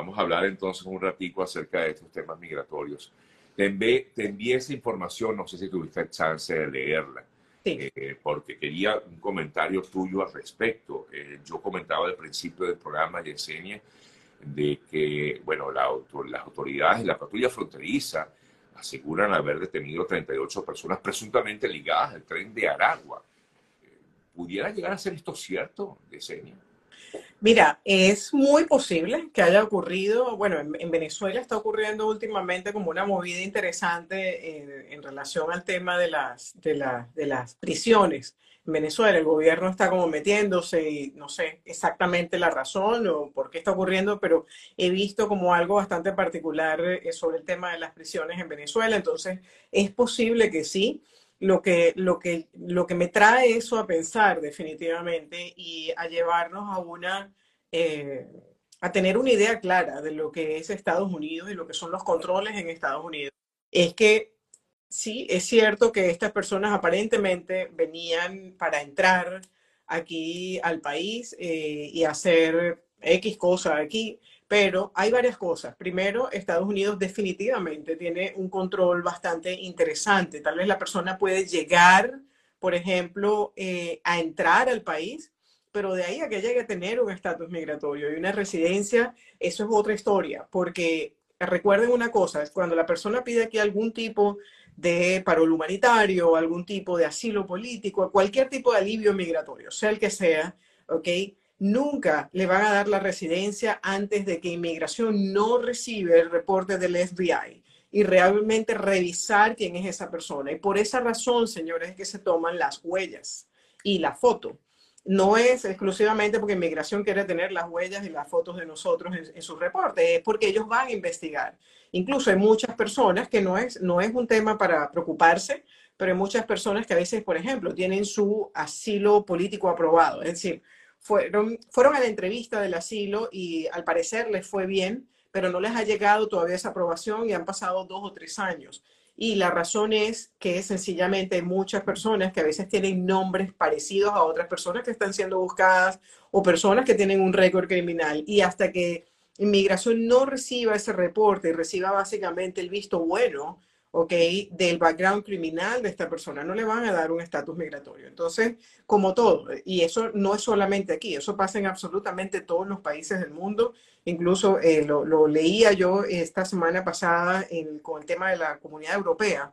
Vamos a hablar entonces un ratico acerca de estos temas migratorios. Te envié, te envié esa información, no sé si tuviste chance de leerla, eh, porque quería un comentario tuyo al respecto. Eh, yo comentaba al principio del programa, Yesenia, de que, bueno, la, las autoridades de la patrulla fronteriza aseguran haber detenido 38 personas presuntamente ligadas al tren de Aragua. ¿Pudiera llegar a ser esto cierto, Yesenia? Mira, es muy posible que haya ocurrido, bueno, en, Venezuela está ocurriendo últimamente como una movida interesante en, relación al tema de las, de, de las prisiones. En Venezuela el gobierno está como metiéndose y no sé exactamente la razón o por qué está ocurriendo, pero he visto como algo bastante particular eh, sobre el tema de las prisiones en Venezuela. Entonces, es posible que sí lo que, lo, que, lo que me trae eso a pensar definitivamente y a llevarnos a una, eh, a tener una idea clara de lo que es Estados Unidos y lo que son los controles en Estados Unidos, es que sí, es cierto que estas personas aparentemente venían para entrar aquí al país eh, y hacer X cosa aquí, pero hay varias cosas. Primero, Estados Unidos definitivamente tiene un control bastante interesante. Tal vez la persona puede llegar, por ejemplo, eh, a entrar al país, pero de ahí a que llegue a tener un estatus migratorio y una residencia, eso es otra historia, porque recuerden una cosa, es cuando la persona pide aquí algún tipo de parol humanitario, algún tipo de asilo político, cualquier tipo de alivio migratorio, sea el que sea, ¿ok? Nunca le van a dar la residencia antes de que inmigración no recibe el reporte del FBI y realmente revisar quién es esa persona. Y por esa razón, señores, es que se toman las huellas y la foto. No es exclusivamente porque inmigración quiere tener las huellas y las fotos de nosotros en, su reporte, es porque ellos van a investigar. Incluso hay muchas personas que no es, no es un tema para preocuparse, pero hay muchas personas que a veces, por ejemplo, tienen su asilo político aprobado. Es decir, fueron, fueron a la entrevista del asilo y al parecer les fue bien, pero no les ha llegado todavía esa aprobación y han pasado dos o tres años. Y la razón es que sencillamente hay muchas personas que a veces tienen nombres parecidos a otras personas que están siendo buscadas o personas que tienen un récord criminal. Y hasta que inmigración no reciba ese reporte y reciba básicamente el visto bueno, ¿ok? Del background criminal de esta persona. No le van a dar un estatus migratorio. Entonces, como todo, y eso no es solamente aquí, eso pasa en absolutamente todos los países del mundo. Incluso eh, lo, leía yo esta semana pasada con el tema de la comunidad europea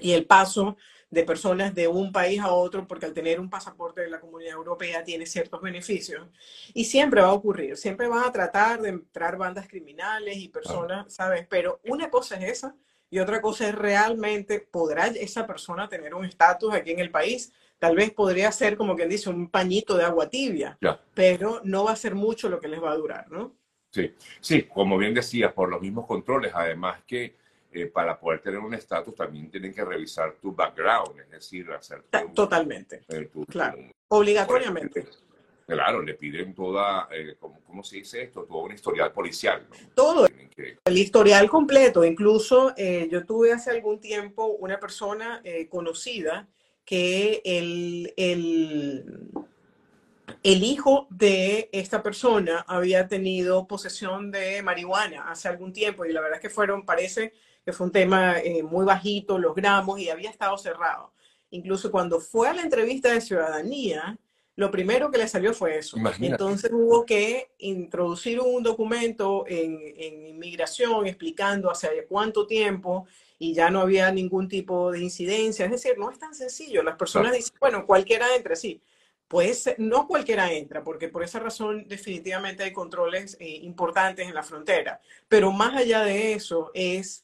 y el paso de personas de un país a otro, porque al tener un pasaporte de la comunidad europea tiene ciertos beneficios. Y siempre va a ocurrir, siempre van a tratar de entrar bandas criminales y personas, ¿sabes? Pero una cosa es esa y otra cosa es realmente, ¿podrá esa persona tener un estatus aquí en el país? Tal vez podría ser, como quien dice, un pañito de agua tibia, pero no va a ser mucho lo que les va a durar, ¿no? Sí, sí, como bien decías, por los mismos controles, además que eh, para poder tener un estatus también tienen que revisar tu background, es decir, hacer... Totalmente, eh, claro, obligatoriamente. Claro, le piden toda, eh, ¿cómo, se dice esto? Todo un historial policial. Todo, el historial completo. Incluso eh, yo tuve hace algún tiempo una persona eh, conocida que el, el, el, hijo de esta persona había tenido posesión de marihuana hace algún tiempo y la verdad es que fueron, parece que fue un tema muy bajito, los gramos y había estado cerrado. Incluso cuando fue a la entrevista de ciudadanía, lo primero que le salió fue eso. Entonces hubo que introducir un documento en, inmigración explicando hacia cuánto tiempo y ya no había ningún tipo de incidencia. Es decir, no es tan sencillo. Las personas dicen, bueno, cualquiera entra, sí. Pues no cualquiera entra, porque por esa razón definitivamente hay controles eh, importantes en la frontera. Pero más allá de eso es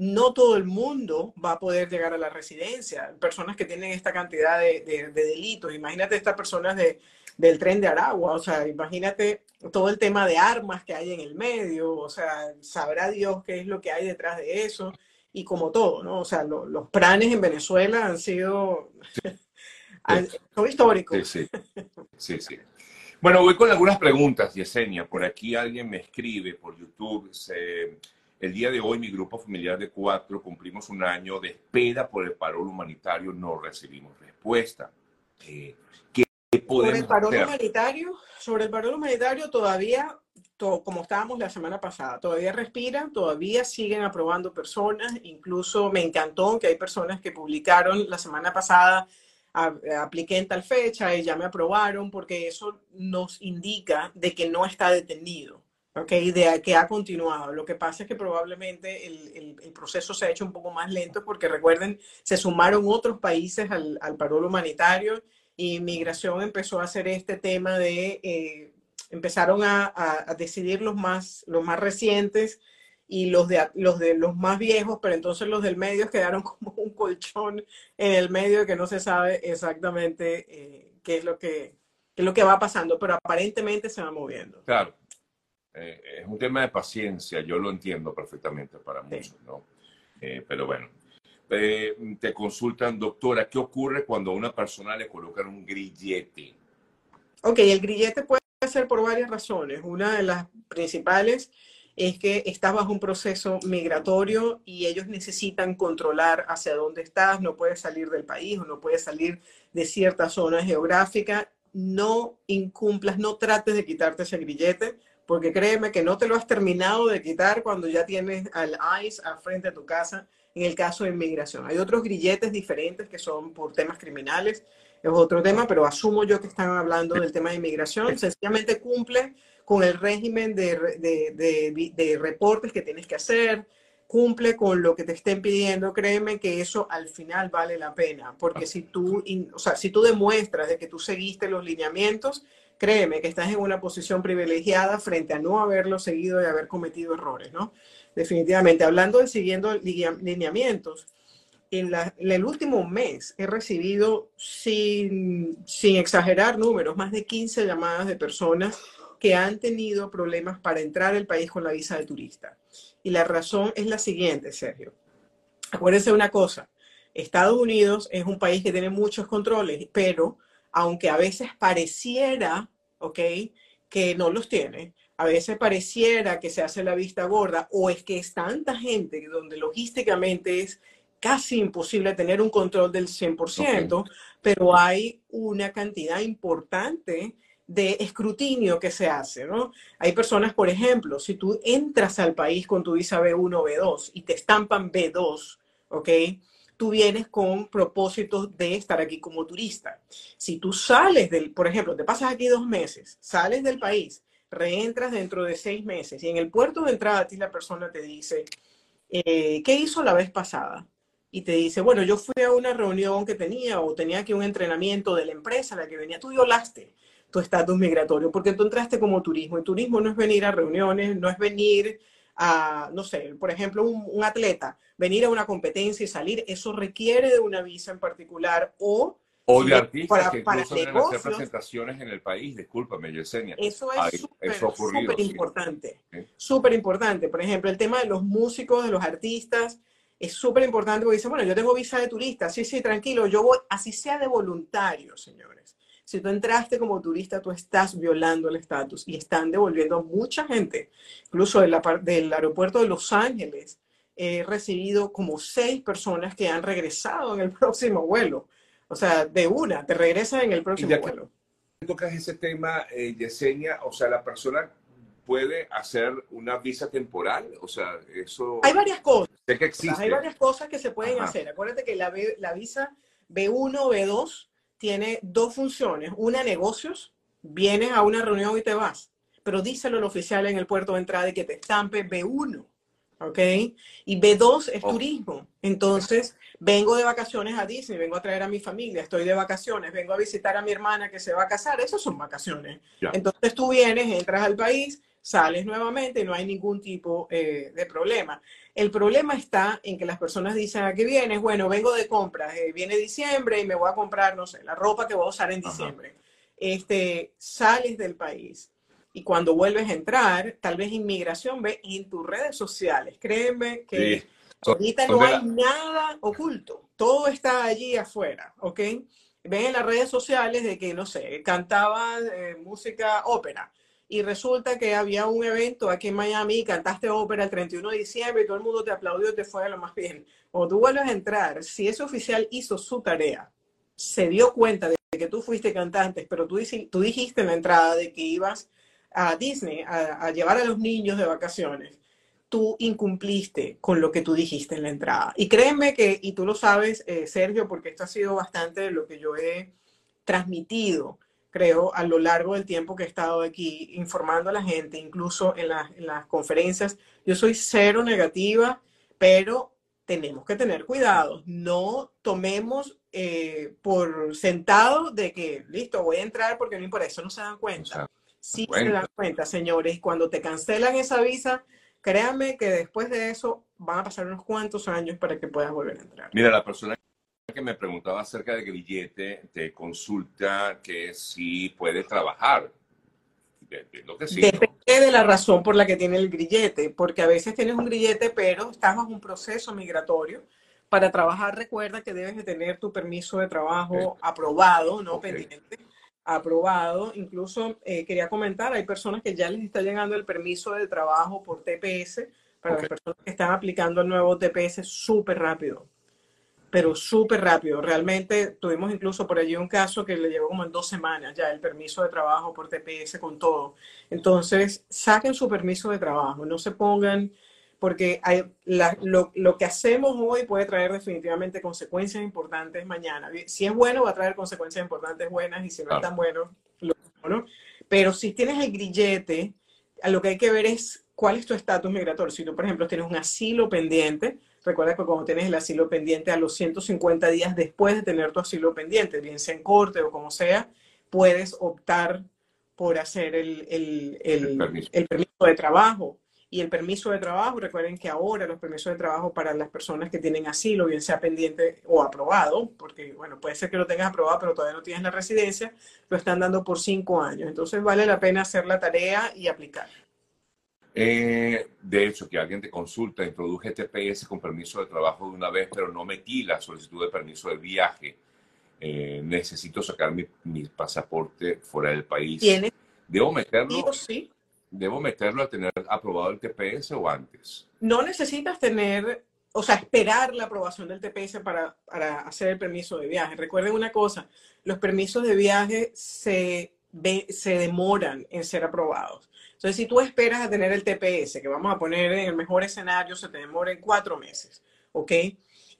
no todo el mundo va a poder llegar a la residencia. Personas que tienen esta cantidad de, delitos. Imagínate estas personas de, del tren de Aragua, o sea, imagínate todo el tema de armas que hay en el medio, o sea, sabrá Dios qué es lo que hay detrás de eso, y como todo, ¿no? O sea, los planes en Venezuela han sido, son históricos. Sí, sí, sí, sí. Bueno, voy con algunas preguntas, Yesenia. Por aquí alguien me escribe por YouTube, se el día de hoy, mi grupo familiar de cuatro cumplimos un año de espera por el paro humanitario, no recibimos respuesta. Eh, ¿Qué podemos sobre el paro humanitario, sobre el paro humanitario todavía como estábamos la semana pasada, todavía respiran, todavía siguen aprobando personas, incluso me encantó que hay personas que publicaron la semana pasada, apliqué en tal fecha y ya me aprobaron, porque eso nos indica de que no está detenido. ¿Ok? De que ha continuado. Lo que pasa es que probablemente el, el, proceso se ha hecho un poco más lento porque recuerden, se sumaron otros países al, al paro humanitario y Migración empezó a hacer este tema de, eh, empezaron a, a, decidir los más, los más recientes y los de, los de los más viejos, pero entonces los del medio quedaron como un colchón en el medio que no se sabe exactamente eh, qué, es lo que, qué es lo que va pasando, pero aparentemente se va moviendo. Claro. Eh, es un tema de paciencia, yo lo entiendo perfectamente para muchos, ¿no? Eh, pero bueno, eh, te consultan, doctora, ¿qué ocurre cuando a una persona le colocan un grillete? Ok, el grillete puede ser por varias razones. Una de las principales es que estás bajo un proceso migratorio y ellos necesitan controlar hacia dónde estás, no puedes salir del país o no puedes salir de cierta zona geográfica. No incumplas, no trates de quitarte ese grillete porque créeme que no te lo has terminado de quitar cuando ya tienes al ICE al frente de tu casa en el caso de inmigración. Hay otros grilletes diferentes que son por temas criminales, es otro tema, pero asumo yo que están hablando del tema de inmigración. Sencillamente cumple con el régimen de, de, de, reportes que tienes que hacer, cumple con lo que te estén pidiendo, créeme que eso al final vale la pena, porque si tú, o sea, si tú demuestras de que tú seguiste los lineamientos, créeme que estás en una posición privilegiada frente a no haberlo seguido y haber cometido errores, ¿no? Definitivamente. Hablando de siguiendo lineamientos, en, el último mes he recibido, sin, sin exagerar números, más de 15 llamadas de personas que han tenido problemas para entrar al país con la visa de turista. Y la razón es la siguiente, Sergio. Acuérdense una cosa, Estados Unidos es un país que tiene muchos controles, pero aunque a veces pareciera, ¿ok? Que no los tiene, a veces pareciera que se hace la vista gorda o es que es tanta gente donde logísticamente es casi imposible tener un control del 100%, pero hay una cantidad importante de escrutinio que se hace, ¿no? Hay personas, por ejemplo, si tú entras al país con tu visa B1 o B2 y te estampan B2, ¿ok? Tú vienes con propósitos de estar aquí como turista. Si tú sales del, por ejemplo, te pasas aquí dos meses, sales del país, reentras dentro de seis meses y en el puerto de entrada a ti la persona te dice, eh, ¿qué hizo la vez pasada? Y te dice, bueno, yo fui a una reunión que tenía o tenía aquí un entrenamiento de la empresa a la que venía, tú violaste tu estatus migratorio porque tú entraste como turismo y turismo no es venir a reuniones, no es venir a, no sé, por ejemplo, un, atleta, venir a una competencia y salir, eso requiere de una visa en particular o... O de artistas que incluso hacer presentaciones en el país, discúlpame, Yesenia. Eso es súper importante, súper importante. Por ejemplo, el tema de los músicos, de los artistas, es súper importante porque dice, bueno, yo tengo visa de turista, sí, sí, tranquilo, yo voy, así sea de voluntario, señores. Si tú entraste como turista, tú estás violando el estatus y están devolviendo a mucha gente. Incluso la, del aeropuerto de Los Ángeles he recibido como seis personas que han regresado en el próximo vuelo. O sea, de una, te regresan en el próximo vuelo. Tocas ese tema, eh, Yesenia, o sea, la persona puede hacer una visa temporal, o sea, eso... Hay varias cosas. Sé que existe. Hay varias cosas que se pueden hacer. Acuérdate que la, la visa B1, B2 tiene dos funciones. Una, negocios, vienes a una reunión y te vas, pero díselo al oficial en el puerto de entrada y que te estampe B1, ¿ok? Y B2 es turismo. Entonces, vengo de vacaciones a Disney, vengo a traer a mi familia, estoy de vacaciones, vengo a visitar a mi hermana que se va a casar, esas son vacaciones. Entonces tú vienes, entras al país, sales nuevamente y no hay ningún tipo eh, de problema. El problema está en que las personas dicen, ¿a qué vienes? Bueno, vengo de compras, eh, viene diciembre y me voy a comprar, no sé, la ropa que voy a usar en diciembre. Este, sales del país y cuando vuelves a entrar, tal vez inmigración ve en tus redes sociales. Créeme que ahorita no hay nada oculto, todo está allí afuera, ¿ok? Ven en las redes sociales de que, no sé, cantaba eh, música ópera y resulta que había un evento aquí en Miami, cantaste ópera el 31 de diciembre y todo el mundo te aplaudió te fue a lo más bien. O tú vuelves a entrar, si ese oficial hizo su tarea, se dio cuenta de que tú fuiste cantante, pero tú, tú dijiste en la entrada de que ibas a Disney a, llevar a los niños de vacaciones, tú incumpliste con lo que tú dijiste en la entrada. Y créeme que, y tú lo sabes, eh, Sergio, porque esto ha sido bastante de lo que yo he transmitido, creo, a lo largo del tiempo que he estado aquí informando a la gente, incluso en, en las conferencias. Yo soy cero negativa, pero tenemos que tener cuidado. No tomemos eh, por sentado de que, listo, voy a entrar porque no por eso no se dan cuenta. sí se dan cuenta, señores. Cuando te cancelan esa visa, créanme que después de eso van a pasar unos cuantos años para que puedas volver a entrar. Mira, la persona que me preguntaba acerca de grillete te consulta que si puede trabajar. Depende de la razón por la que tiene el grillete, porque a veces tienes un grillete, pero estás bajo un proceso migratorio. Para trabajar, recuerda que debes de tener tu permiso de trabajo aprobado, no pendiente, aprobado. Incluso eh, quería comentar, hay personas que ya les está llegando el permiso de trabajo por TPS, para las personas que están aplicando el nuevo TPS súper rápido, pero súper rápido. Realmente tuvimos incluso por allí un caso que le llevó como en dos semanas ya el permiso de trabajo por TPS con todo. Entonces, saquen su permiso de trabajo, no se pongan porque hay, lo, lo, que hacemos hoy puede traer definitivamente consecuencias importantes mañana. Si es bueno, va a traer consecuencias importantes buenas y si no es tan bueno, lo ¿no? Pero si tienes el grillete, a lo que hay que ver es cuál es tu estatus migratorio. Si tú, por ejemplo, tienes un asilo pendiente, recuerda que cuando tienes el asilo pendiente a los 150 días después de tener tu asilo pendiente, bien sea en corte o como sea, puedes optar por hacer el, el, el, el permiso de trabajo y el permiso de trabajo, recuerden que ahora los permisos de trabajo para las personas que tienen asilo, bien sea pendiente o aprobado, porque bueno, puede ser que lo tengas aprobado, pero todavía no tienes la residencia, lo están dando por cinco años. Entonces vale la pena hacer la tarea y aplicar. Eh, de hecho, que alguien te consulta, introduje TPS con permiso de trabajo de una vez, pero no metí la solicitud de permiso de viaje. Eh, necesito sacar mi, mi, pasaporte fuera del país. ¿Tienes? ¿Debo meterlo? Sí. ¿Debo meterlo a tener aprobado el TPS o antes? No necesitas tener, o sea, esperar la aprobación del TPS para, para hacer el permiso de viaje. Recuerden una cosa, los permisos de viaje se, se demoran en ser aprobados. Entonces, si tú esperas a tener el TPS, que vamos a poner en el mejor escenario, se te demora en cuatro meses, ¿ok?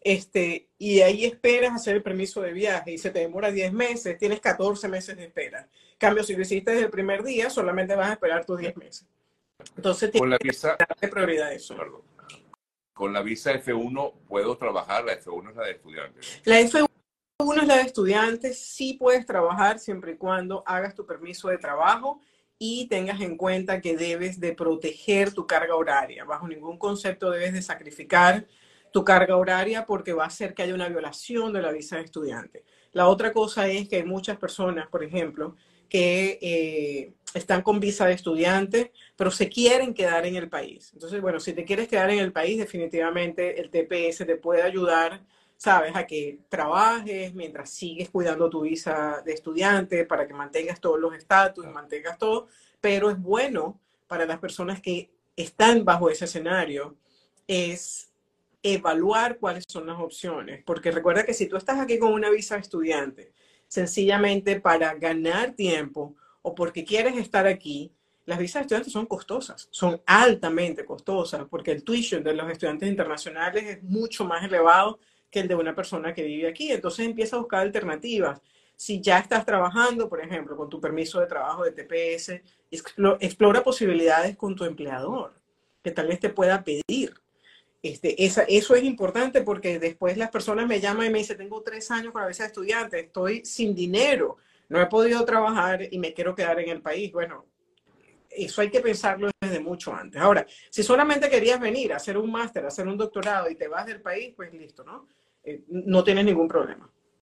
Este, y ahí esperas hacer el permiso de viaje y se te demora 10 meses, tienes 14 meses de espera. Cambio, si lo hiciste desde el primer día, solamente vas a esperar tus 10 meses. Entonces, con la visa, de prioridad eso. Con la visa F1 puedo trabajar, la F1 es la de estudiantes. La F1 es la de estudiantes, sí puedes trabajar siempre y cuando hagas tu permiso de trabajo y tengas en cuenta que debes de proteger tu carga horaria. Bajo ningún concepto debes de sacrificar tu carga horaria porque va a hacer que haya una violación de la visa de estudiante. La otra cosa es que hay muchas personas, por ejemplo, que eh, están con visa de estudiante, pero se quieren quedar en el país. Entonces, bueno, si te quieres quedar en el país, definitivamente el TPS te puede ayudar, sabes, a que trabajes mientras sigues cuidando tu visa de estudiante para que mantengas todos los estatus, mantengas todo, pero es bueno para las personas que están bajo ese escenario, es evaluar cuáles son las opciones, porque recuerda que si tú estás aquí con una visa de estudiante, sencillamente para ganar tiempo o porque quieres estar aquí, las visas de estudiantes son costosas, son altamente costosas, porque el tuition de los estudiantes internacionales es mucho más elevado que el de una persona que vive aquí. Entonces empieza a buscar alternativas. Si ya estás trabajando, por ejemplo, con tu permiso de trabajo de TPS, explora posibilidades con tu empleador, que tal vez te pueda pedir este, esa, eso es importante porque después las personas me llaman y me dicen, tengo tres años con la visa de estudiante, estoy sin dinero, no he podido trabajar y me quiero quedar en el país. Bueno, eso hay que pensarlo desde mucho antes. Ahora, si solamente querías venir a hacer un máster, a hacer un doctorado y te vas del país, pues listo, ¿no? Eh, no tienes ningún problema.